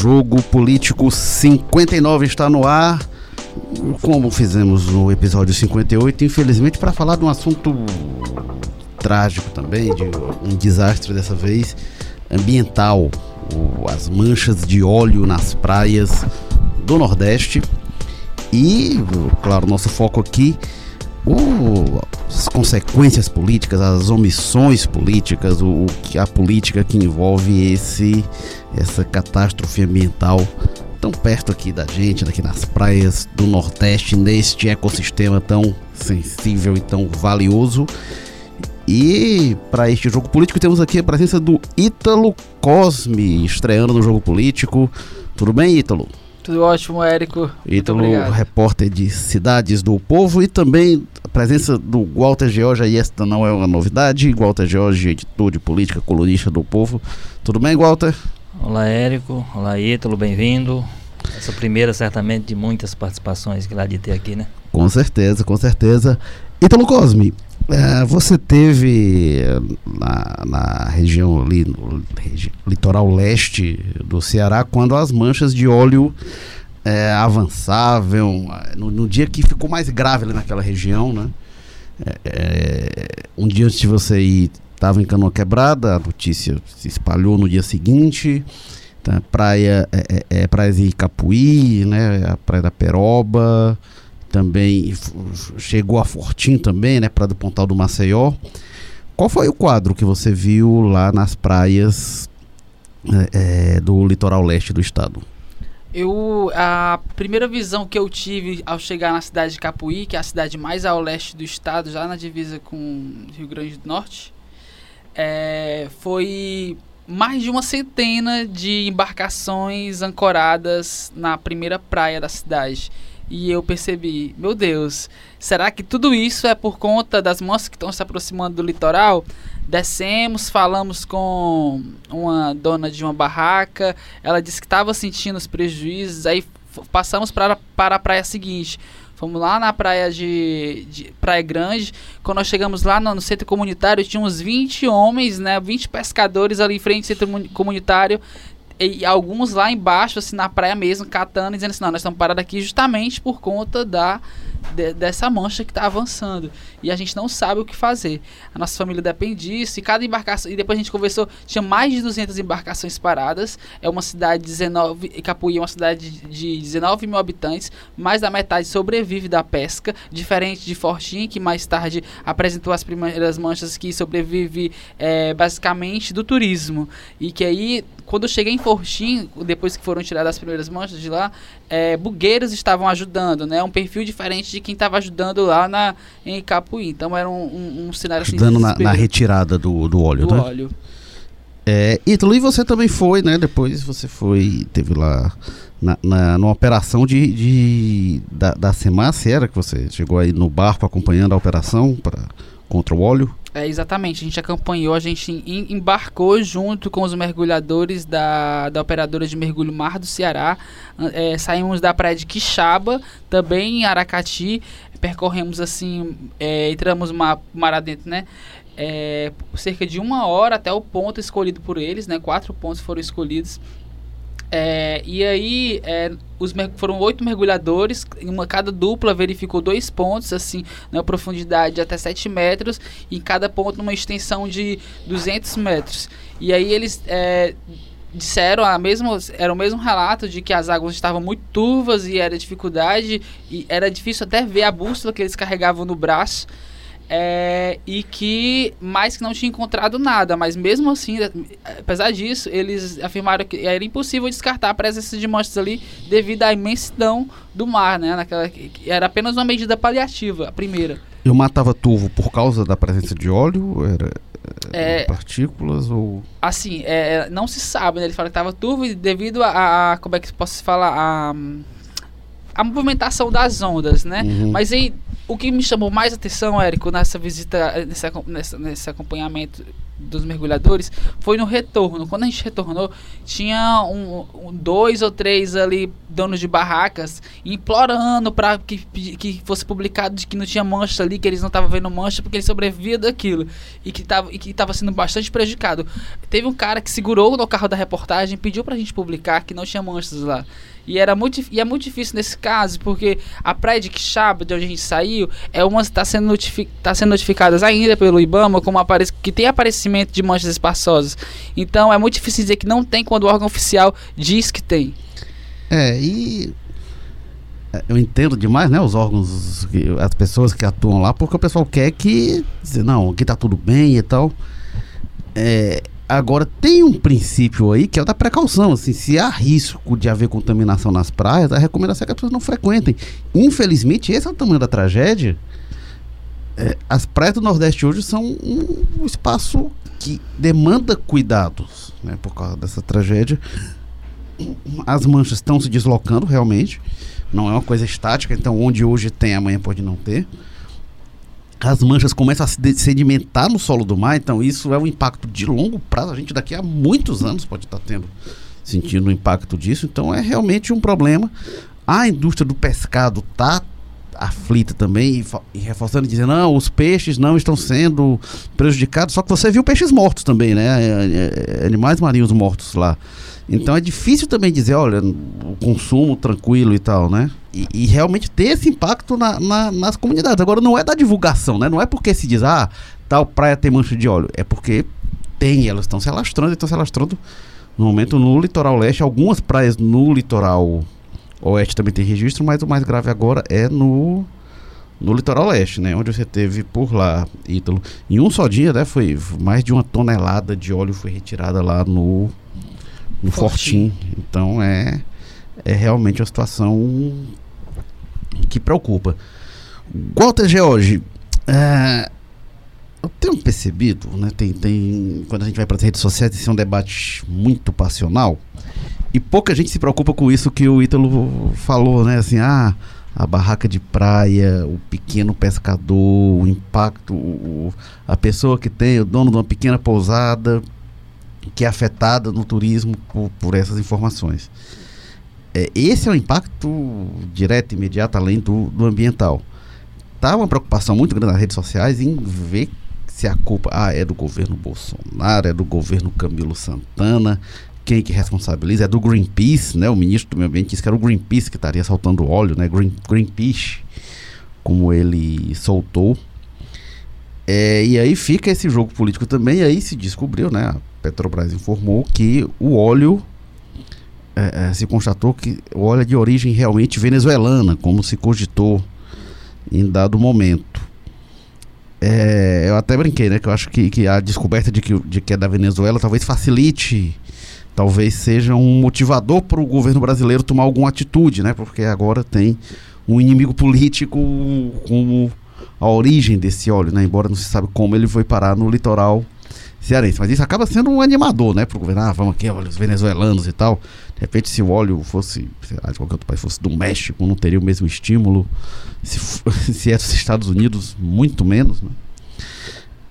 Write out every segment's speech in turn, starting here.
Jogo Político 59 está no ar. Como fizemos no episódio 58, infelizmente, para falar de um assunto trágico também, de um desastre dessa vez ambiental, as manchas de óleo nas praias do Nordeste. E, claro, nosso foco aqui o, as consequências políticas, as omissões políticas, o, que a política que envolve esse essa catástrofe ambiental tão perto aqui da gente, aqui nas praias do Nordeste, neste ecossistema tão sensível e tão valioso. E para este jogo político temos aqui a presença do Ítalo Cosme, estreando no jogo político. Tudo bem, Ítalo? Tudo ótimo, Érico. Ítalo, repórter de Cidades do Povo e também a presença do Walter George, e esta não é uma novidade. Walter George, editor de política, colunista do Povo. Tudo bem, Walter? Olá, Érico. Olá, Ítalo, bem-vindo. Essa primeira, certamente, de muitas participações que lá de ter aqui, né? Com certeza, com certeza. Ítalo Cosme, é, você teve na, na região ali, no litoral leste do Ceará, quando as manchas de óleo é, avançavam, no, no, dia que ficou mais grave ali naquela região, né? É, é um dia antes de você ir, estava em Canoa Quebrada, a notícia se espalhou no dia seguinte. Tá, praia, é, é, é Praia de Capuí, né? A Praia da Peroba, também chegou a Fortim também, né, para do Pontal do Maceió. Qual foi o quadro que você viu lá nas praias é, é, do litoral leste do estado? Eu a primeira visão que eu tive ao chegar na cidade de Capuí, que é a cidade mais ao leste do estado, já na divisa com Rio Grande do Norte, é, foi mais de uma centena de embarcações ancoradas na primeira praia da cidade. E eu percebi, meu Deus, será que tudo isso é por conta das moças que estão se aproximando do litoral? Descemos, falamos com uma dona de uma barraca, ela disse que estava sentindo os prejuízos, aí passamos para, para a praia seguinte. Fomos lá na praia de, de, Praia Grande. Quando nós chegamos lá no, no, centro comunitário, tinha uns 20 homens, né? 20 pescadores ali em frente ao centro comunitário e alguns lá embaixo, assim, na praia mesmo, catando e dizendo assim, não, nós estamos parados aqui justamente por conta da de, dessa mancha que está avançando. E a gente não sabe o que fazer. A nossa família depende disso. E cada embarcação. E depois a gente conversou, tinha mais de 200 embarcações paradas. É uma cidade de 19. Capuí é uma cidade de 19 mil habitantes. Mais da metade sobrevive da pesca. Diferente de Fortim, que mais tarde apresentou as primeiras manchas que sobrevive é, basicamente do turismo. E que aí quando eu cheguei em Fortim, depois que foram tiradas as primeiras manchas de lá, é, bugueiros estavam ajudando, né? Um perfil diferente de quem estava ajudando lá na, em Capuí. Então era um, um, um cenário assim, Ajudando na, na, retirada do, do óleo, do né? óleo. É, Ítalo, e você também foi, né? Depois você foi, teve lá na, na numa operação de, de da, da era que você chegou aí no barco acompanhando a operação pra, contra o óleo? É, exatamente, a gente acompanhou, a gente embarcou junto com os mergulhadores da, da operadora de mergulho Mar do Ceará. É, saímos da praia de Quixaba, também em Aracati, percorremos assim, é, entramos mar, mar adentro, né? É, cerca de uma hora até o ponto escolhido por eles, né? Quatro pontos foram escolhidos é, e aí, é, os foram oito mergulhadores, uma cada dupla verificou dois pontos, assim, na profundidade de até 7 metros, e em cada ponto numa extensão de 200 metros. E aí eles é, disseram a mesma, era o mesmo relato de que as águas estavam muito turvas e era dificuldade, e era difícil até ver a bússola que eles carregavam no braço. É, e que mais que não tinha encontrado nada, mas mesmo assim, apesar disso, eles afirmaram que era impossível descartar a presença de manchas ali devido à imensidão do mar, né? Naquela, era apenas uma medida paliativa, a primeira. E o mar estava turvo por causa da presença de óleo? Era, é, partículas ou assim é, não se sabe né? ele fala que estava turvo devido a, a, como é que posso falar a, a movimentação das ondas né uhum. mas aí o que me chamou mais atenção, Érico, nessa visita, nesse, acompanhamento dos mergulhadores foi no retorno. Quando a gente retornou, tinha um, um dois ou três ali donos de barracas implorando para que, que fosse publicado de que não tinha mancha ali, que eles não estavam vendo mancha porque eles sobreviviam daquilo e e que estava sendo bastante prejudicado. Teve um cara que segurou no carro da reportagem, pediu para a gente publicar que não tinha manchas lá. E, era muito, e é muito difícil nesse caso, porque a praia de Quixaba, de onde a gente saiu, é uma está sendo, notific, tá sendo notificada ainda pelo IBAMA como que tem aparecimento de manchas espaçosas. Então é muito difícil dizer que não tem quando o órgão oficial diz que tem. É, e eu entendo demais, né, os órgãos, as pessoas que atuam lá, porque o pessoal quer que, não, aqui tá tudo bem e tal. É, Agora, tem um princípio aí que é o da precaução. Assim, se há risco de haver contaminação nas praias, a recomendação é que as pessoas não frequentem. Infelizmente, esse é o tamanho da tragédia. É, as praias do Nordeste hoje são um, um espaço que demanda cuidados né, por causa dessa tragédia. As manchas estão se deslocando realmente. Não é uma coisa estática, então onde hoje tem, amanhã pode não ter as manchas começam a se sedimentar no solo do mar, então isso é um impacto de longo prazo. A gente daqui a muitos anos pode estar tendo sentindo o impacto disso, então é realmente um problema. A indústria do pescado está aflita também e, e reforçando dizendo não, os peixes não estão sendo prejudicados, só que você viu peixes mortos também, né? É, é, animais marinhos mortos lá. Então é difícil também dizer, olha, o consumo tranquilo e tal, né? E, e realmente ter esse impacto na, na, nas comunidades. Agora não é da divulgação, né? Não é porque se diz, ah, tal praia tem mancha de óleo. É porque tem, elas estão se alastrando, estão se alastrando no momento no litoral leste. Algumas praias no litoral oeste também tem registro, mas o mais grave agora é no no litoral leste, né? Onde você teve por lá, Ítalo. Em um só dia, né? Foi mais de uma tonelada de óleo foi retirada lá no no Fortim. Então é, é realmente uma situação que preocupa. Walter George, é, eu tenho percebido, né, tem, tem, quando a gente vai para as redes sociais, esse é um debate muito passional e pouca gente se preocupa com isso que o Ítalo falou, né? Assim, ah, a barraca de praia, o pequeno pescador, o impacto, o, a pessoa que tem, o dono de uma pequena pousada, que é afetada no turismo por, por essas informações. É, esse é o impacto direto, imediato, além do, do ambiental. Tá uma preocupação muito grande nas redes sociais em ver se a culpa ah, é do governo Bolsonaro, é do governo Camilo Santana, quem que responsabiliza? É do Greenpeace, né? O ministro do Meio Ambiente disse que era o Greenpeace que estaria soltando óleo, né? Green, Greenpeace, como ele soltou. É, e aí fica esse jogo político também, e aí se descobriu, né? Petrobras informou que o óleo é, é, se constatou que o óleo é de origem realmente venezuelana, como se cogitou em dado momento. É, eu até brinquei, né? Que eu acho que, que a descoberta de que, de que é da Venezuela talvez facilite, talvez seja um motivador para o governo brasileiro tomar alguma atitude, né? Porque agora tem um inimigo político como a origem desse óleo, né? Embora não se sabe como ele foi parar no litoral cearense. Mas isso acaba sendo um animador, né? Para o governo, ah, vamos aqui, olha, os venezuelanos e tal. De repente, se o óleo fosse, sei lá, de qualquer outro país, fosse do México, não teria o mesmo estímulo. Se, se é dos Estados Unidos, muito menos, né?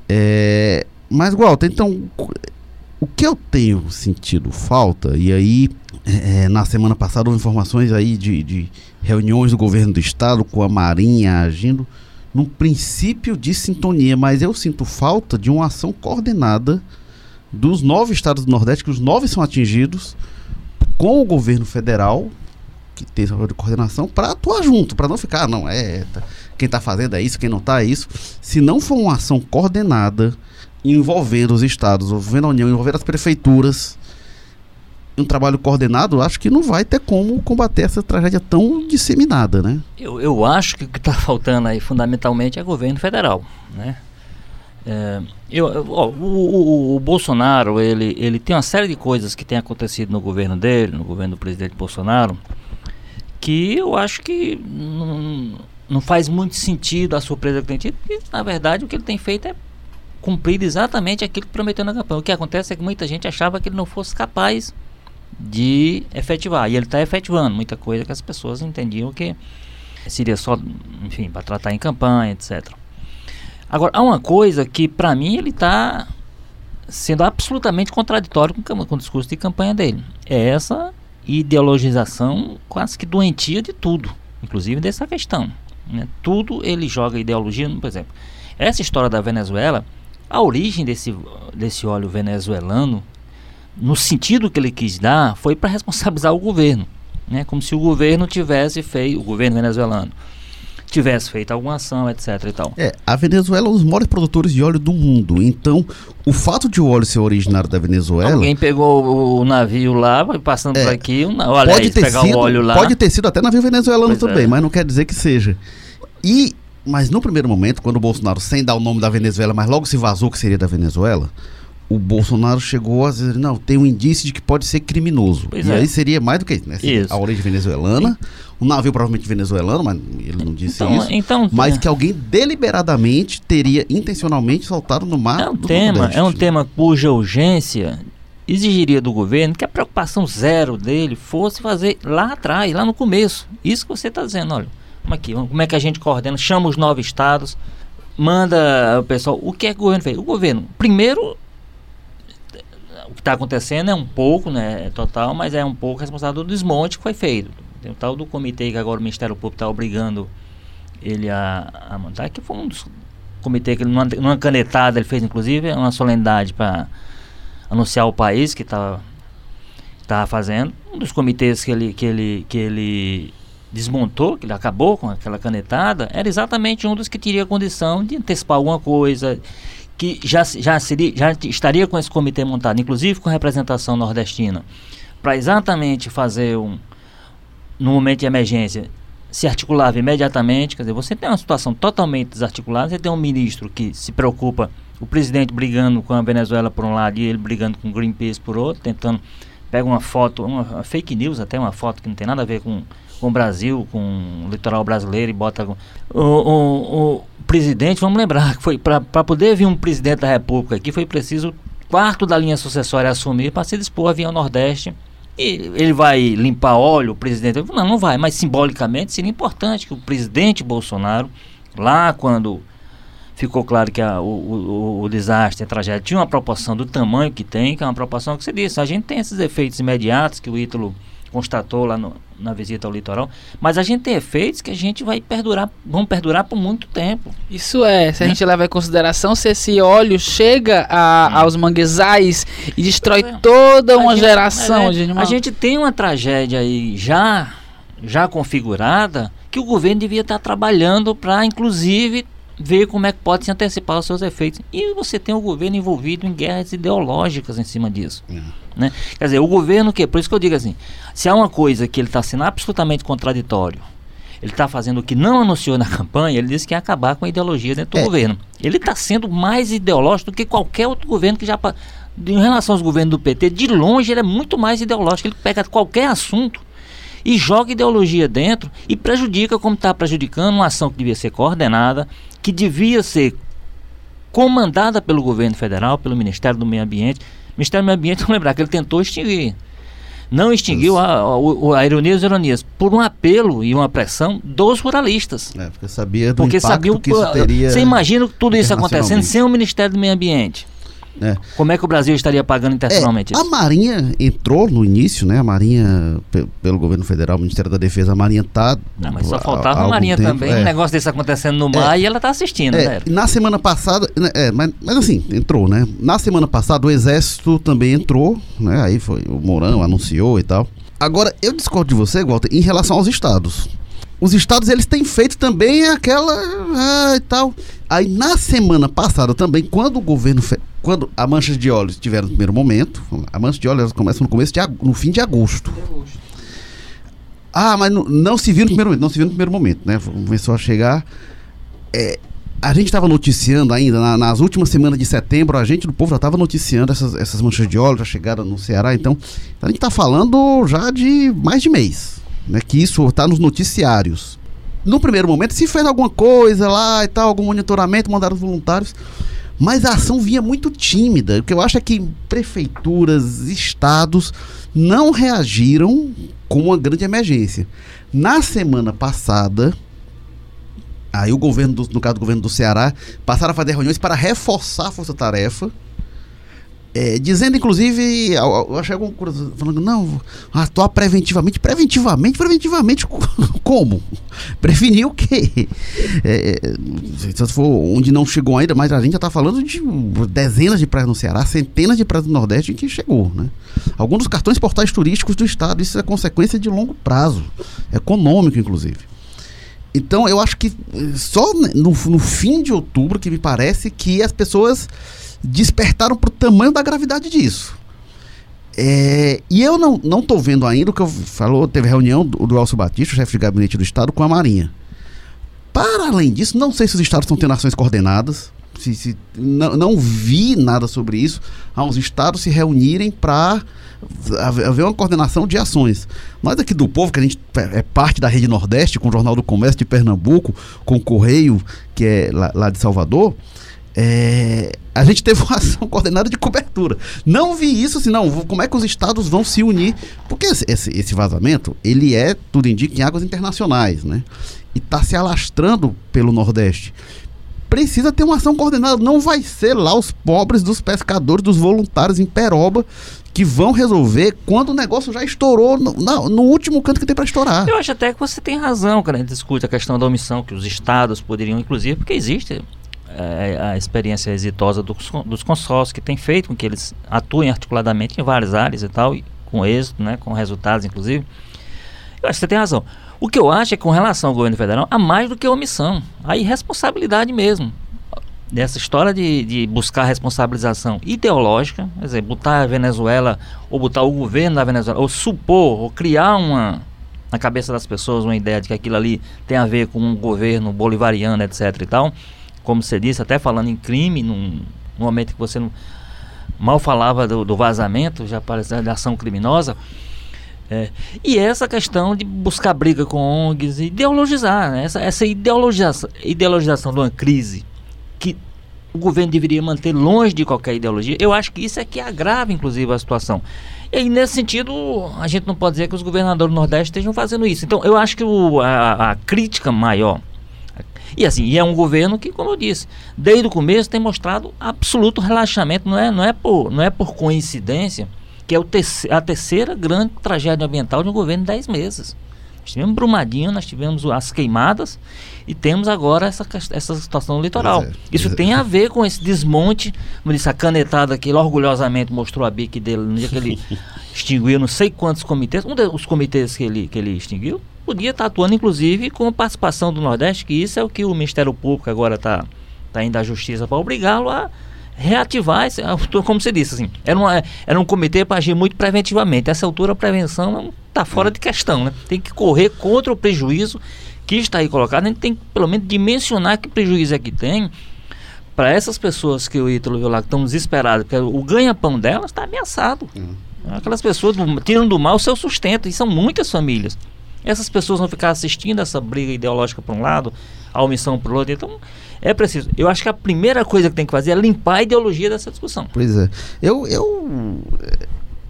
É, mas, Walter, então, o que eu tenho sentido falta, e aí, é, na semana passada, houve informações aí de, de reuniões do governo do estado com a Marinha agindo num princípio de sintonia, mas eu sinto falta de uma ação coordenada dos nove estados do Nordeste, que os nove são atingidos, com o governo federal, que tem essa de coordenação, para atuar junto, para não ficar, não, é, tá, quem está fazendo é isso, quem não está é isso. Se não for uma ação coordenada, envolvendo os estados, envolvendo a União, envolvendo as prefeituras, um trabalho coordenado, acho que não vai ter como combater essa tragédia tão disseminada, né? Eu, eu acho que o que está faltando aí fundamentalmente é governo federal, né? É, eu, ó, o, o, o, Bolsonaro ele, ele tem uma série de coisas que tem acontecido no governo dele, no governo do presidente Bolsonaro, que eu acho que não, não faz muito sentido a surpresa que tem tido, porque na verdade o que ele tem feito é cumprir exatamente aquilo que prometeu na campanha. O que acontece é que muita gente achava que ele não fosse capaz de efetivar. E ele está efetivando muita coisa que as pessoas entendiam que seria só, enfim, para tratar em campanha, etc. Agora, há uma coisa que para mim ele está sendo absolutamente contraditório com, com o discurso de campanha dele. É essa ideologização quase que doentia de tudo, inclusive dessa questão. Né? Tudo ele joga ideologia, por exemplo. Essa história da Venezuela, a origem desse, desse óleo venezuelano, no sentido que ele quis dar, foi para responsabilizar o governo. Né? Como se o governo tivesse feito, o governo venezuelano, tivesse feito alguma ação, etc. E tal. É, a Venezuela é um dos maiores produtores de óleo do mundo. Então, o fato de o óleo ser originário da Venezuela. Alguém pegou o navio lá, passando é, por aqui, olha pode aí, ter pegar sido, o óleo lá. Pode ter sido até navio venezuelano Pois também, é. mas não quer dizer que seja. E, mas no primeiro momento, quando o Bolsonaro, sem dar o nome da Venezuela, mas logo se vazou que seria da Venezuela, o Bolsonaro chegou a dizer, não, tem um indício de que pode ser criminoso. Pois e é. aí seria mais do que isso, né? Isso. A origem venezuelana, um navio provavelmente venezuelano, mas ele não disse Então, isso. então Mas é. que alguém deliberadamente teria intencionalmente soltado no mar É um do tema, Nordeste. é um tema cuja urgência exigiria do governo que a preocupação zero dele fosse fazer lá atrás, lá no começo. Isso que você está dizendo, olha, como, aqui, como é que a gente coordena, chama os nove estados, manda o pessoal. O que é que o governo fez? O governo, primeiro, o que está acontecendo é um pouco, né, é total, mas é um pouco responsável do desmonte que foi feito. Tem o tal do comitê que agora o Ministério Público está obrigando ele a, a montar, que foi um dos comitê que ele, numa, canetada ele fez inclusive uma solenidade para anunciar o país que estava estava fazendo um dos comitês que ele que ele que ele desmontou que ele acabou com aquela canetada era exatamente um dos que teria condição de antecipar alguma coisa que já já seria já estaria com esse comitê montado inclusive com representação nordestina para exatamente fazer um no momento de emergência se articulava imediatamente, quer dizer, você tem uma situação totalmente desarticulada, você tem um ministro que se preocupa, o presidente brigando com a Venezuela por um lado e ele brigando com o Greenpeace por outro, tentando, pega uma foto, uma fake news até, uma foto que não tem nada a ver com, com o Brasil, com o litoral brasileiro e bota... O, o, o presidente, vamos lembrar, que foi para poder vir um presidente da república aqui, foi preciso quarto da linha sucessória assumir para se dispor a vir ao Nordeste e ele vai limpar óleo, o presidente. Não, não vai, mas simbolicamente seria importante que o presidente Bolsonaro, lá quando ficou claro que a- o, o- o desastre, a tragédia, tinha uma proporção do tamanho que tem, que é uma proporção que você disse. A gente tem esses efeitos imediatos que o Ítalo constatou lá no- na visita ao litoral, mas a gente tem efeitos que a gente vai perdurar, vão perdurar por muito tempo. Isso é, se a gente levar em consideração se esse óleo chega a- aos manguezais e destrói é. toda uma gente- geração é, de animal. A gente tem uma tragédia aí já, já configurada que o governo devia estar trabalhando para, inclusive, ver como é que pode se antecipar os seus efeitos. E você tem o governo envolvido em guerras ideológicas em cima disso. É. Né? Quer dizer, o governo que, por isso que eu digo assim, se há uma coisa que ele está sendo absolutamente contraditório, ele está fazendo o que não anunciou na campanha, ele disse que ia acabar com a ideologia dentro do É. governo. Ele está sendo mais ideológico do que qualquer outro governo que já. Em relação aos governos do PT, de longe ele é muito mais ideológico. Ele pega qualquer assunto e joga ideologia dentro e prejudica, como está prejudicando, uma ação que devia ser coordenada, que devia ser comandada pelo governo federal, pelo Ministério do Meio Ambiente. Ministério do Meio Ambiente, vamos lembrar que ele tentou extinguir. Não extinguiu a, a, a ironia ironias, por um apelo e uma pressão dos ruralistas. É, porque sabia do Porque sabia o que isso teria. Você imagina tudo isso acontecendo sem o Ministério do Meio Ambiente? É. Como é que o Brasil estaria pagando É, internacionalmente a isso? Marinha entrou no início, né? A Marinha, pe- pelo governo federal, o Ministério da Defesa, a Marinha tá. Não, mas só faltava a algum Marinha tempo, também. é. Um negócio desse acontecendo no mar e ela tá assistindo, É, né? na semana passada, né, é, mas, mas assim, entrou, né? Na semana passada o Exército também entrou, né? Aí foi o Mourão anunciou e tal. Agora, eu discordo de você, Walter, em relação aos estados. Os estados, eles têm feito também aquela. Ah, e tal. Aí, na semana passada também, quando o governo. Quando a mancha de óleo estiver no primeiro momento, a mancha de óleo elas começam no começo de, no fim de agosto. Ah, mas não, não se viu no primeiro momento, não se viu no primeiro momento, né? Começou a chegar. É, a gente estava noticiando ainda, na- nas últimas semanas de setembro, a gente do povo já estava noticiando essas, essas manchas de óleo, já chegaram no Ceará, então a gente está falando já de mais de mês, né? Que isso está nos noticiários. No primeiro momento se fez alguma coisa lá e tal, algum monitoramento, mandaram os voluntários, mas a ação vinha muito tímida. O que eu acho é que prefeituras, estados não reagiram com uma grande emergência. Na semana passada, aí o governo, do, no caso do governo do Ceará, passaram a fazer reuniões para reforçar a força-tarefa É, dizendo, inclusive, eu, achei coisa falando, não, atuar preventivamente. Preventivamente? Preventivamente como? Prevenir o quê? É, é se for onde não chegou ainda, mas a gente já está falando de dezenas de praias no Ceará, centenas de praias no Nordeste em que chegou, né? Alguns dos cartões portais turísticos do Estado, isso é consequência de longo prazo, econômico, inclusive. Então, eu acho que eh, só no, no fim de outubro que me parece que as pessoas despertaram para o tamanho da gravidade disso. É, e eu não, não tô vendo ainda o que eu falou, teve reunião do, do Elcio Batista, chefe de gabinete do Estado, com a Marinha. Para além disso, não sei se os estados estão tendo ações coordenadas, se, se, não, não vi nada sobre isso, os estados se reunirem para haver uma coordenação de ações. Nós aqui do povo, que a gente é parte da Rede Nordeste, com o Jornal do Comércio de Pernambuco, com o Correio, que é lá, lá de Salvador, é, a gente teve uma ação coordenada de cobertura. Não vi isso, senão como é que os estados vão se unir? Porque esse, esse vazamento, ele é, tudo indica, em águas internacionais, né? E está se alastrando pelo Nordeste. Precisa ter uma ação coordenada. Não vai ser lá os pobres dos pescadores, dos voluntários em Peroba que vão resolver quando o negócio já estourou no, no último canto que tem para estourar. Eu acho até que você tem razão quando a gente discute a questão da omissão, que os estados poderiam, inclusive, porque existe é, a experiência exitosa dos, dos consórcios que tem feito com que eles atuem articuladamente em várias áreas e tal, e com êxito, né, com resultados inclusive. Eu acho que você tem razão. O que eu acho é que com relação ao governo federal, há mais do que omissão, há irresponsabilidade mesmo. Dessa história de, de buscar responsabilização ideológica, quer dizer, botar a Venezuela, ou botar o governo da Venezuela, ou supor, ou criar uma, na cabeça das pessoas uma ideia de que aquilo ali tem a ver com um governo bolivariano, etc e tal como você disse, até falando em crime, num, num momento que você não, mal falava do, do vazamento, já parecia de ação criminosa. É, e essa questão de buscar briga com ONGs, ideologizar, né? essa, essa ideologização, ideologização de uma crise que o governo deveria manter longe de qualquer ideologia, eu acho que isso é que agrava, inclusive, a situação. E aí, nesse sentido, a gente não pode dizer que os governadores do Nordeste estejam fazendo isso. Então, eu acho que o, a, a crítica maior e assim, e é um governo que, como eu disse, desde o começo tem mostrado absoluto relaxamento, não é, não é, por, não é por coincidência que é o a terceira grande tragédia ambiental de um governo em 10 meses. Nós tivemos Brumadinho, nós tivemos as queimadas e temos agora essa, essa situação no litoral. É, Isso é. tem a ver com esse desmonte, como disse, a canetada que ele orgulhosamente mostrou a bique dele no dia que ele extinguiu não sei quantos comitês. Um dos comitês que ele, que ele extinguiu podia estar atuando, inclusive, com participação do Nordeste, que isso é o que o Ministério Público agora está tá indo à justiça para obrigá-lo a reativar, esse, como você disse, assim, era, uma, era um comitê para agir muito preventivamente. Essa altura a prevenção está fora de questão, né? Tem que correr contra o prejuízo que está aí colocado. A gente tem que, pelo menos, dimensionar que prejuízo é que tem para essas pessoas que o Ítalo viu lá, que estão desesperadas, porque o ganha-pão delas está ameaçado. Uhum. Aquelas pessoas tiram do mal o seu sustento, e são muitas famílias. Essas pessoas vão ficar assistindo essa briga ideológica para um lado, a omissão para o outro. Então, é preciso. Eu acho que a primeira coisa que tem que fazer é limpar a ideologia dessa discussão. Pois é. Eu, eu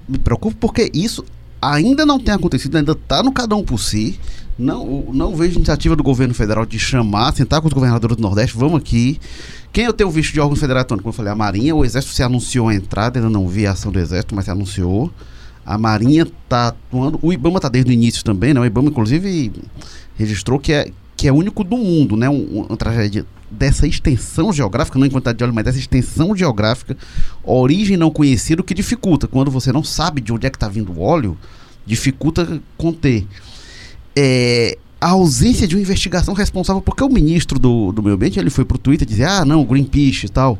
me preocupo porque isso ainda não tem acontecido, ainda está no cada um por si. Não, não vejo iniciativa do governo federal de chamar, sentar com os governadores do Nordeste, vamos aqui. Quem eu tenho visto de órgãos federais, como eu falei, a Marinha, o Exército se anunciou a entrada, ainda não vi a ação do Exército, mas se anunciou. A Marinha está atuando. O IBAMA está desde o início também, né? O IBAMA, inclusive, registrou que é, que é único do mundo, né? Um, uma tragédia dessa extensão geográfica, não em quantidade de óleo, mas dessa extensão geográfica, origem não conhecida, o que dificulta. Quando você não sabe de onde é que está vindo o óleo, dificulta conter. É, a ausência de uma investigação responsável, porque o ministro do, do meio ambiente ele foi para o Twitter dizer, ah, não, Greenpeace e tal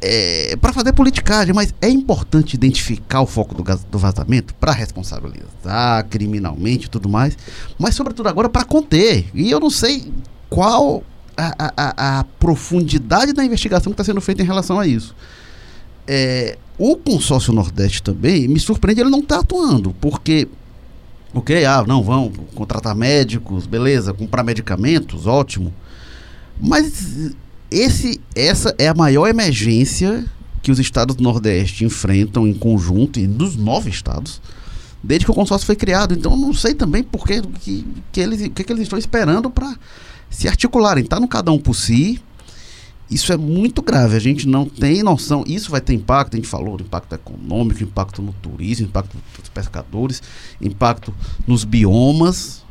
é, para fazer politicagem, mas é importante identificar o foco do, do vazamento para responsabilizar criminalmente e tudo mais, mas sobretudo agora para conter. E eu não sei qual a, a, a profundidade da investigação que está sendo feita em relação a isso. É, o consórcio Nordeste também me surpreende ele não está atuando, porque ok, ah, não, vão contratar médicos, beleza, comprar medicamentos, ótimo. Mas esse, essa é a maior emergência que os estados do Nordeste enfrentam em conjunto, e dos nove estados, desde que o consórcio foi criado. Então, não sei também por que, que, que eles, que, que eles estão esperando para se articularem. Está no cada um por si. Isso é muito grave, a gente não tem noção. Isso vai ter impacto, a gente falou, impacto econômico, impacto no turismo, impacto nos pescadores, impacto nos biomas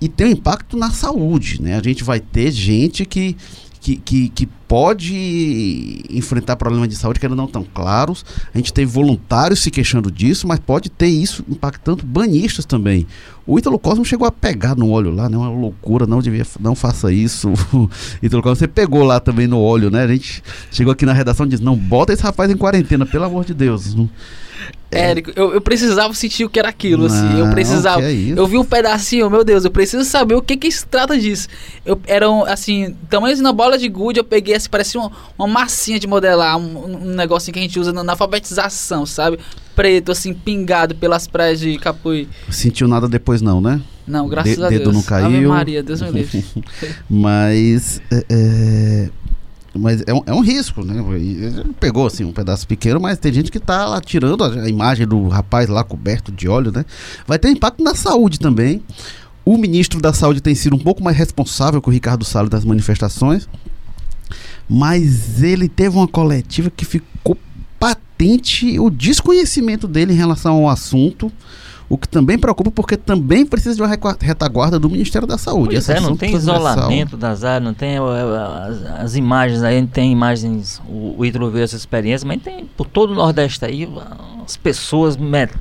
e tem um impacto na saúde, né? A gente vai ter gente que que, que, que, pode enfrentar problemas de saúde que ainda não estão claros. A gente tem voluntários se queixando disso, mas pode ter isso impactando banhistas também. O Ítalo Cosmo chegou a pegar no óleo lá, né? Uma loucura, não devia, não faça isso. Ítalo Cosmo, você pegou lá também no óleo, né? A gente chegou aqui na redação e disse, não, bota esse rapaz em quarentena, pelo amor de Deus. É. Érico, eu, eu, precisava sentir o que era aquilo, não, assim. Eu precisava. É eu vi um pedacinho, meu Deus, eu preciso saber o que que se trata disso. Eu, eram, assim, tamanhos na bola de gude, eu peguei, assim, parecia uma, uma massinha de modelar, um, um negocinho que a gente usa na, na, alfabetização, sabe? Preto, assim, pingado pelas praias de Capuí. Sentiu nada depois, não, né? Não, graças de, a Deus. Dedo não caiu. Ave Maria, Deus me livre. Mas. É, é mas é um, é um risco, né? Pegou assim um pedaço pequeno, mas tem gente que tá lá tirando a, imagem do rapaz lá coberto de óleo, né? Vai ter impacto na saúde também. O ministro da Saúde tem sido um pouco mais responsável com o Ricardo Salles das manifestações, mas ele teve uma coletiva que ficou patente o desconhecimento dele em relação ao assunto o que também preocupa porque também precisa de uma retaguarda do Ministério da Saúde. Pois é, não tem isolamento das áreas, não tem as, as imagens aí, tem imagens, o, o Ítalo viu essa experiência, mas tem por todo o Nordeste aí as pessoas met,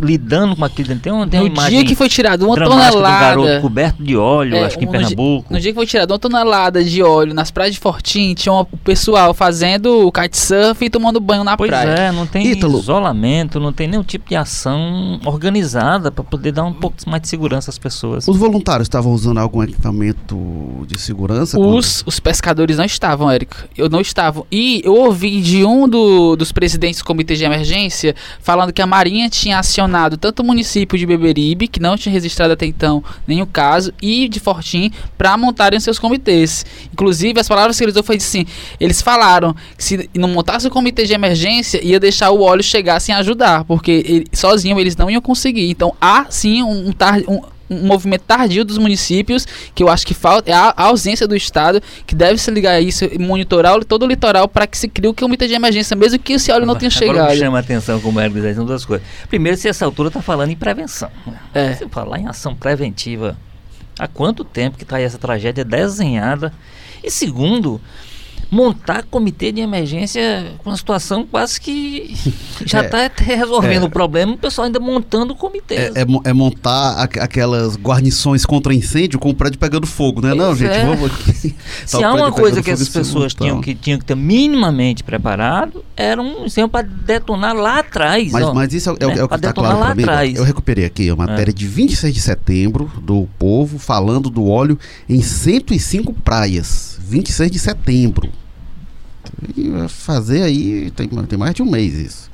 lidando com aquilo. Tem, uma, tem no imagem dia que foi tirado uma tonelada. Um garoto coberto de óleo, é, acho que em Pernambuco. no dia que foi tirado uma tonelada de óleo nas praias de Fortim, tinha o pessoal fazendo kitesurf e tomando banho na pois praia. Pois é, não tem Ítalo. isolamento, não tem nenhum tipo de ação organizada para poder dar um pouco mais de segurança às pessoas. Os voluntários estavam usando algum equipamento de segurança? Os, os pescadores não estavam, Érico. Eu não estavam. E eu ouvi de um do, dos presidentes do comitê de emergência falando que a Marinha tinha acionado tanto o município de Beberibe, que não tinha registrado até então nenhum caso, e de Fortim, para montarem seus comitês. Inclusive, as palavras que eles foi assim: eles falaram que se não montasse o comitê de emergência, ia deixar o óleo chegar sem ajudar, porque ele, sozinho eles não iam conseguir. Então há sim um, um movimento tardio dos municípios, que eu acho que falta, é a, ausência do Estado, que deve se ligar a isso e monitorar todo o litoral para que se crie o comitê de emergência, mesmo que esse óleo não tenha chegado. Agora chama a atenção, como é que são duas coisas. Primeiro, se essa altura está falando em prevenção. É. Se falar em ação preventiva, há quanto tempo que está aí essa tragédia desenhada? E segundo, montar comitê de emergência com uma situação quase que já está é, resolvendo é, o problema, o pessoal ainda montando comitê. É, é, é, montar aquelas guarnições contra incêndio com o prédio pegando fogo, né? Não, gente, é. vamos aqui. Se há uma coisa que essas pessoas tinham que, tinham que ter minimamente preparado, era um incêndio para detonar lá atrás. Mas, ó, mas isso é, né? é o que está claro para mim. Atrás. Eu recuperei aqui a matéria de 26 de setembro do Povo falando do óleo em 105 praias. 26 de setembro. E vai fazer aí, tem, tem mais de um mês isso.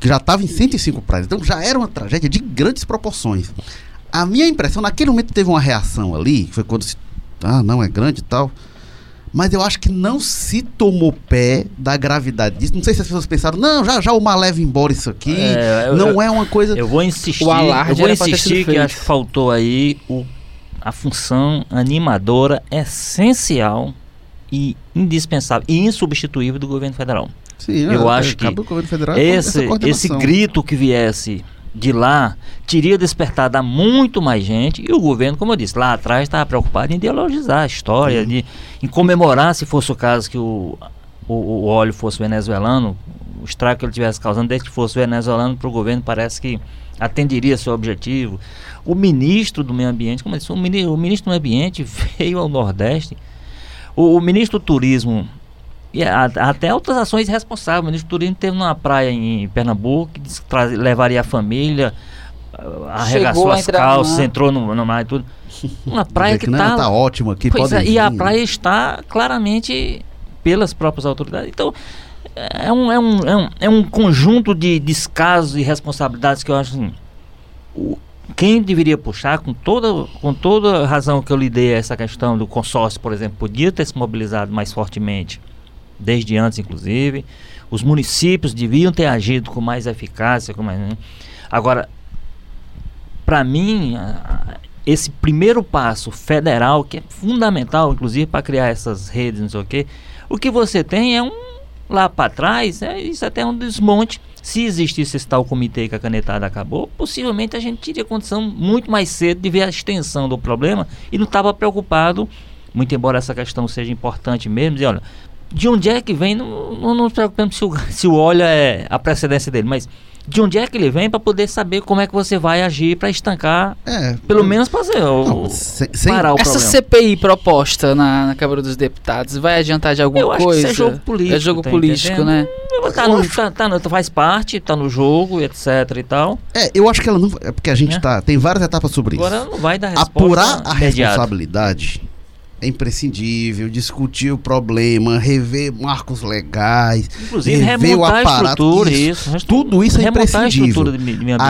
Já estava em 105 praias. Então já era uma tragédia de grandes proporções. A minha impressão, naquele momento teve uma reação ali, foi quando se. Ah, não, é grande e tal. Mas eu acho que não se tomou pé da gravidade disso. Não sei se as pessoas pensaram, não, já já o mar leva embora isso aqui. É, eu, não eu, é uma coisa. Eu vou insistir. O alarde eu vou insistir que acho que faltou aí o a função animadora essencial e indispensável e insubstituível do governo federal. Sim, eu é, acho que esse, esse grito que viesse de lá teria despertado a muito mais gente e o governo, como eu disse, lá atrás estava preocupado em ideologizar a história, de, em comemorar, se fosse o caso que o, o, o óleo fosse venezuelano, o estrago que ele tivesse causando, desde que fosse venezuelano para o governo parece que atenderia seu objetivo. O ministro do meio ambiente, como eu disse, o ministro, o ministro do meio ambiente veio ao Nordeste. O, o ministro do turismo e a, até outras ações responsáveis. O ministro do turismo teve numa praia em Pernambuco que disse que traz, levaria a família, arregaçou as calças, entrou no, no mar e tudo. Uma praia que está tá ótima aqui, pois é, E a praia está claramente pelas próprias autoridades. Então, é um, é um, é um, é um conjunto de descasos e responsabilidades que eu acho assim, o, quem deveria puxar, com toda, com toda razão que eu lhe dei a essa questão do consórcio, por exemplo, podia ter se mobilizado mais fortemente, desde antes, inclusive. Os municípios deviam ter agido com mais eficácia. Com mais, né? Agora, para mim, esse primeiro passo federal, que é fundamental, inclusive, para criar essas redes, não sei o quê, O que você tem é um lá para trás, é, isso até é um desmonte. Se existisse esse tal comitê que a canetada acabou, possivelmente a gente teria condição muito mais cedo de ver a extensão do problema e não estava preocupado, muito embora essa questão seja importante mesmo, dizer, olha, de onde é que vem, não, não nos preocupamos se o, se o óleo é a precedência dele, mas de onde é que ele vem para poder saber como é que você vai agir para estancar, É, pelo menos fazer o, Não, sem- sem- parar o Essa problema. CPI proposta na, na Câmara dos Deputados vai adiantar de alguma Eu acho coisa? que isso é jogo político. É jogo tá político, entendendo? né? Tá no, tá, tá no- faz parte, tá no jogo, etc e tal. É, eu acho que ela não. É porque a gente É. tá. Tem várias etapas sobre isso. Agora não vai dar resposta Apurar a imediata. responsabilidade é imprescindível, discutir o problema, rever marcos legais, Inclusive, rever o a aparato. isso. isso. Tudo isso é a imprescindível. A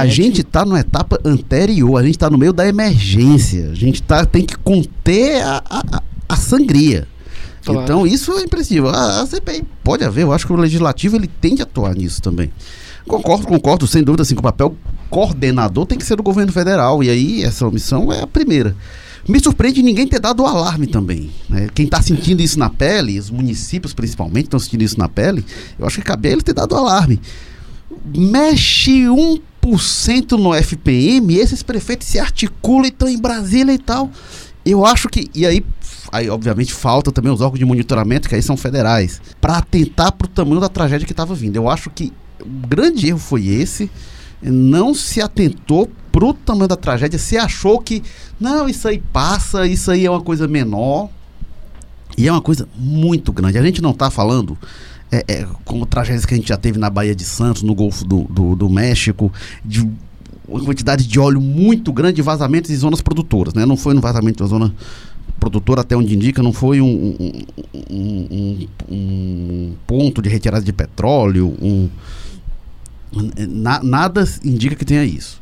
ambiente. gente está numa etapa anterior, a gente está no meio da emergência. A gente tá, tem que conter a, a, a- a sangria. Claro. Então isso é imprescindível. A, a CPI pode haver, eu acho que o legislativo ele tem que atuar nisso também. Concordo, concordo, sem dúvida, assim, que o papel coordenador tem que ser do governo federal. E aí essa omissão é a primeira. Me surpreende ninguém ter dado o alarme também. né? Quem está sentindo isso na pele, os municípios principalmente estão sentindo isso na pele, eu acho que cabia ele ter dado o alarme mexe 1% no FPM, esses prefeitos se articulam e estão em Brasília e tal. Eu acho que. E aí, aí obviamente, falta também os órgãos de monitoramento, que aí são federais, para atentar para o tamanho da tragédia que estava vindo. Eu acho que o grande erro foi esse. Não se atentou pro tamanho da tragédia, se achou que, não, isso aí passa, isso aí é uma coisa menor. E é uma coisa muito grande. A gente não está falando é, é, como tragédias que a gente já teve na Baía de Santos, no Golfo do, do, do México, de uma quantidade de óleo muito grande de vazamentos em zonas produtoras, né? Não foi no vazamento uma zona produtora, até onde indica, não foi um, um, um- um- um ponto de retirada de petróleo, um, na- nada indica que tenha isso.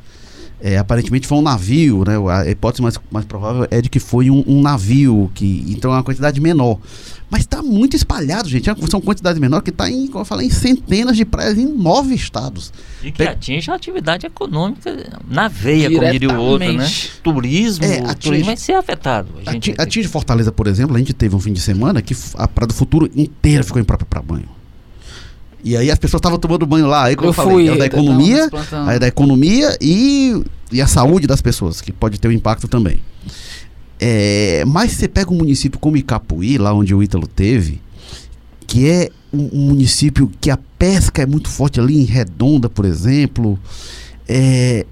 É, aparentemente foi um navio, né? A hipótese mais, mais provável é de que foi um, um navio, que então é uma quantidade menor. Mas está muito espalhado, gente. É São quantidades menores que está em, como eu falei, em centenas de praias em nove estados. E que atinge a atividade econômica na veia, como diria o outro, né? Diretamente. Turismo, É, o atinge- turismo vai ser afetado. A gente Ati- vai ter- Atinge Fortaleza, por exemplo, a gente teve um fim de semana que a Praia do Futuro inteira ficou imprópria para banho. E aí as pessoas estavam tomando banho lá, aí como eu, Eu falei, fui. é da economia, aí da economia e, e a saúde das pessoas, que pode ter um impacto também. É, mas você pega um município como Icapuí, lá onde o Ítalo teve, que é um, município que a pesca é muito forte ali em Redonda, por exemplo, é,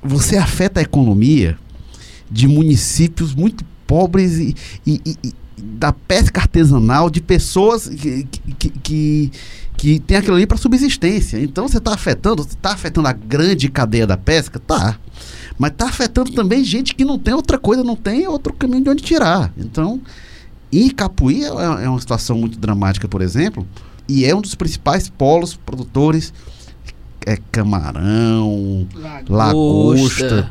você afeta a economia de municípios muito pobres e, e- e- e da pesca artesanal, de pessoas que, que, que, que tem aquilo ali para subsistência. Então você está afetando, está afetando a grande cadeia da pesca? Tá. Mas está afetando também gente que não tem outra coisa, não tem outro caminho de onde tirar. Então, em Capuí é, é uma situação muito dramática, por exemplo, e é um dos principais polos produtores é camarão, lagosta,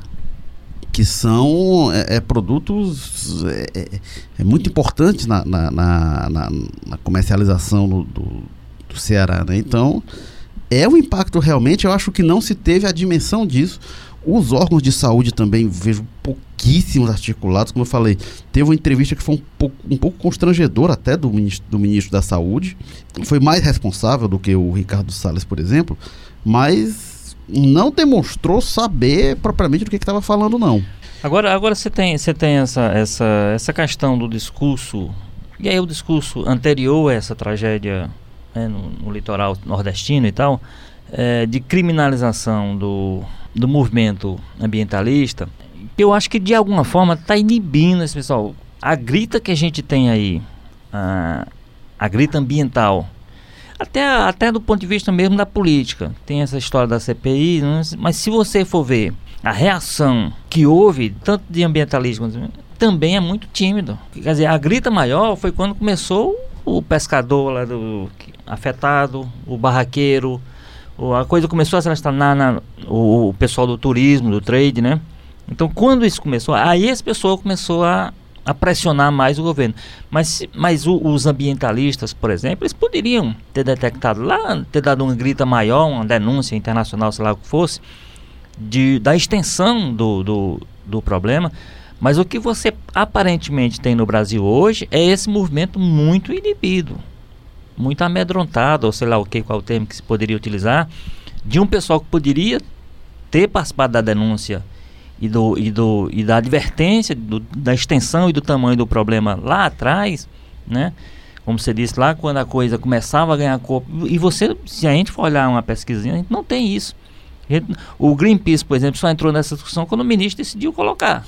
que são é, é, produtos é, é, é muito importantes na, na, na- na- na comercialização do, do, do Ceará. Né? Então, é um impacto realmente, eu acho que não se teve a dimensão disso. Os órgãos de saúde também vejo pouquíssimos articulados, como eu falei. Teve uma entrevista que foi um pouco, um pouco constrangedora até do ministro, do ministro da Saúde. Foi mais responsável do que o Ricardo Salles, por exemplo, mas não demonstrou saber propriamente do que estava falando, não. Agora, agora você tem, você tem essa, essa, essa questão do discurso, e aí o discurso anterior a essa tragédia né, no, no litoral nordestino e tal, é, de criminalização do, do movimento ambientalista, que eu acho que de alguma forma está inibindo esse pessoal. A grita que a gente tem aí, a, a grita ambiental, até, até do ponto de vista mesmo da política. Tem essa história da CPI, mas se você for ver a reação que houve, tanto de ambientalismo, também é muito tímido. Quer dizer, a grita maior foi quando começou o pescador lá do, afetado, o barraqueiro, a coisa começou a se alastrar na, o, o pessoal do turismo, do trade, né? Então, quando isso começou, aí esse pessoal começou a, a pressionar mais o governo. Mas, mas o- os ambientalistas, por exemplo, eles poderiam ter detectado lá, ter dado uma grita maior, uma denúncia internacional, sei lá o que fosse, de, da extensão do, do, do problema. Mas o que você aparentemente tem no Brasil hoje é esse movimento muito inibido, muito amedrontado, ou sei lá o que, qual o termo que se poderia utilizar, de um pessoal que poderia ter participado da denúncia e, do, e, do, e da advertência do, da extensão e do tamanho do problema lá atrás, né? Como você disse lá, quando a coisa começava a ganhar corpo. E você, se a gente for olhar uma pesquisinha, a gente não tem isso. O Greenpeace, por exemplo, só entrou nessa discussão quando o ministro decidiu colocar.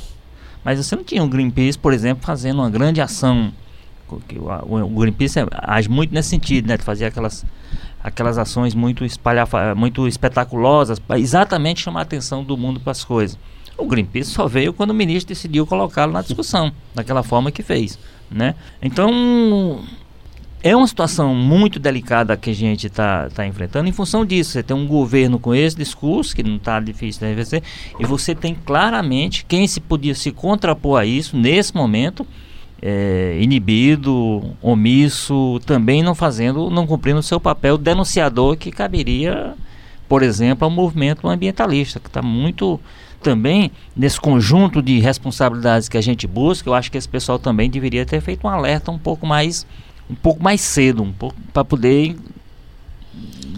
Mas você não tinha um Greenpeace, por exemplo, fazendo uma grande ação. O, Greenpeace age muito nesse sentido, né? De fazer aquelas, aquelas ações muito, muito espetaculosas para exatamente chamar a atenção do mundo para as coisas. O Greenpeace só veio quando o ministro decidiu colocá-lo na discussão, daquela forma que fez, né? Então, é uma situação muito delicada que a gente está tá enfrentando em função disso. Você tem um governo com esse discurso, que não está difícil de reverter, e você tem claramente quem se podia se contrapor a isso nesse momento, é, inibido, omisso, também não fazendo, não cumprindo o seu papel denunciador que caberia, por exemplo, ao movimento ambientalista, que está muito também, nesse conjunto de responsabilidades que a gente busca, eu acho que esse pessoal também deveria ter feito um alerta um pouco mais, um pouco mais cedo, um pouco para poder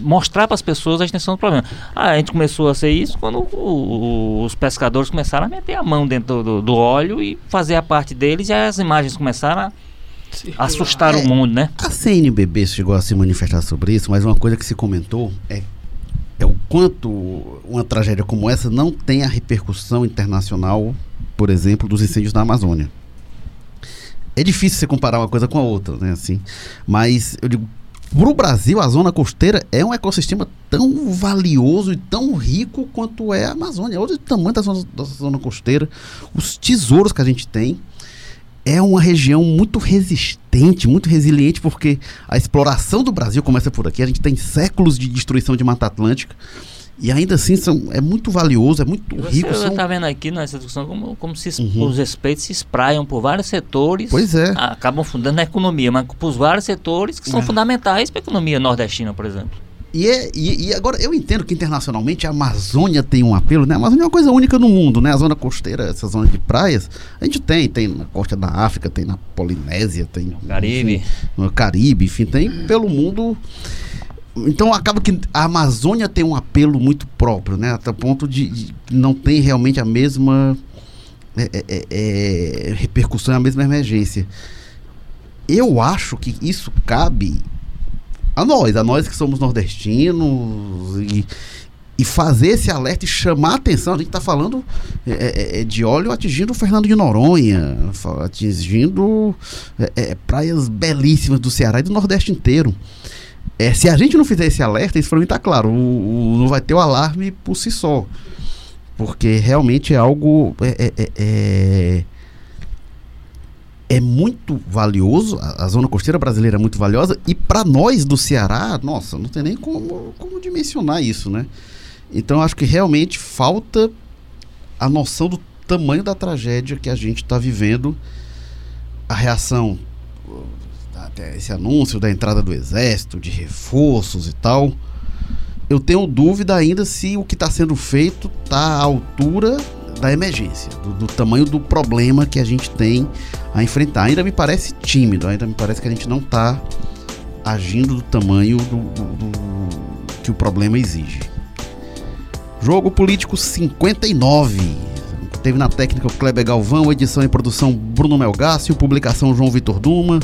mostrar para as pessoas a extensão do problema. Ah, a gente começou a ser isso quando o, o, os pescadores começaram a meter a mão dentro do, do, óleo e fazer a parte deles e as imagens começaram a assustar é, o mundo, né? A CNBB chegou a se manifestar sobre isso, mas uma coisa que se comentou é é o quanto uma tragédia como essa não tem a repercussão internacional, por exemplo, dos incêndios na Amazônia. É difícil você comparar uma coisa com a outra, né? Assim, mas eu digo, para o Brasil, a zona costeira é um ecossistema tão valioso e tão rico quanto é a Amazônia. Olha o tamanho da zona, da zona costeira, os tesouros que a gente tem é uma região muito resistente, muito resiliente, porque a exploração do Brasil começa por aqui. A gente tem séculos de destruição de Mata Atlântica. E ainda assim são, é muito valioso, é muito Você rico. Você está vendo aqui nessa discussão como, como se uhum. os respeitos se espraiam por vários setores. Pois é. Acabam fundando a economia, mas por vários setores que são é. fundamentais para a economia nordestina, por exemplo. E, é, e, e, agora eu entendo que internacionalmente a Amazônia tem um apelo, né? A Amazônia é uma coisa única no mundo, né? A zona costeira, essa zona de praias, a gente tem, tem na costa da África, tem na Polinésia, tem no Caribe, enfim, no Caribe, enfim, tem pelo mundo. Então acaba que a Amazônia tem um apelo muito próprio, né? Até o ponto de, de não tem realmente a mesma é, é, é, é repercussão, a mesma emergência. Eu acho que isso cabe a nós, a nós que somos nordestinos e, e fazer esse alerta e chamar a atenção. A gente está falando é, é, é, de óleo atingindo o Fernando de Noronha, atingindo é, é, praias belíssimas do Ceará e do Nordeste inteiro. É, se a gente não fizer esse alerta, isso para mim está claro, o, o, não vai ter o alarme por si só. Porque realmente é algo. é, é muito valioso, a, a, zona costeira brasileira é muito valiosa, e para nós do Ceará, nossa, não tem nem como, como dimensionar isso, né? Então acho que realmente falta a noção do tamanho da tragédia que a gente está vivendo, a reação, até esse anúncio da entrada do exército, de reforços e tal. Eu tenho dúvida ainda se o que está sendo feito está à altura da emergência, do, do, tamanho do problema que a gente tem a enfrentar. Ainda me parece tímido, ainda me parece que a gente não está agindo do tamanho do, do, que o problema exige. Jogo Político 59. Teve na técnica o Kleber Galvão, edição e produção Bruno Melgácio, publicação João Vitor Duma,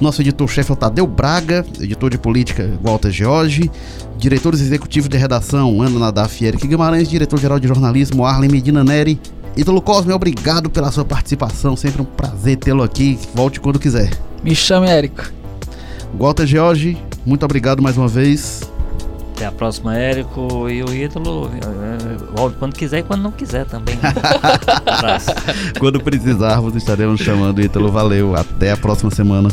nosso editor-chefe é o Tadeu Braga, editor de política Walter George, diretores executivos de redação Ana Nadaf e Eric Guimarães, diretor-geral de jornalismo Arlen Medina Neri. Ítalo Cosme, obrigado pela sua participação, sempre um prazer tê-lo aqui, volte quando quiser. Me chame, Érico. Walter George, muito obrigado mais uma vez. Até a próxima, Érico e o Ítalo. Volte quando quiser e quando não quiser também. Quando precisarmos, estaremos chamando o Ítalo. Valeu, até a próxima semana.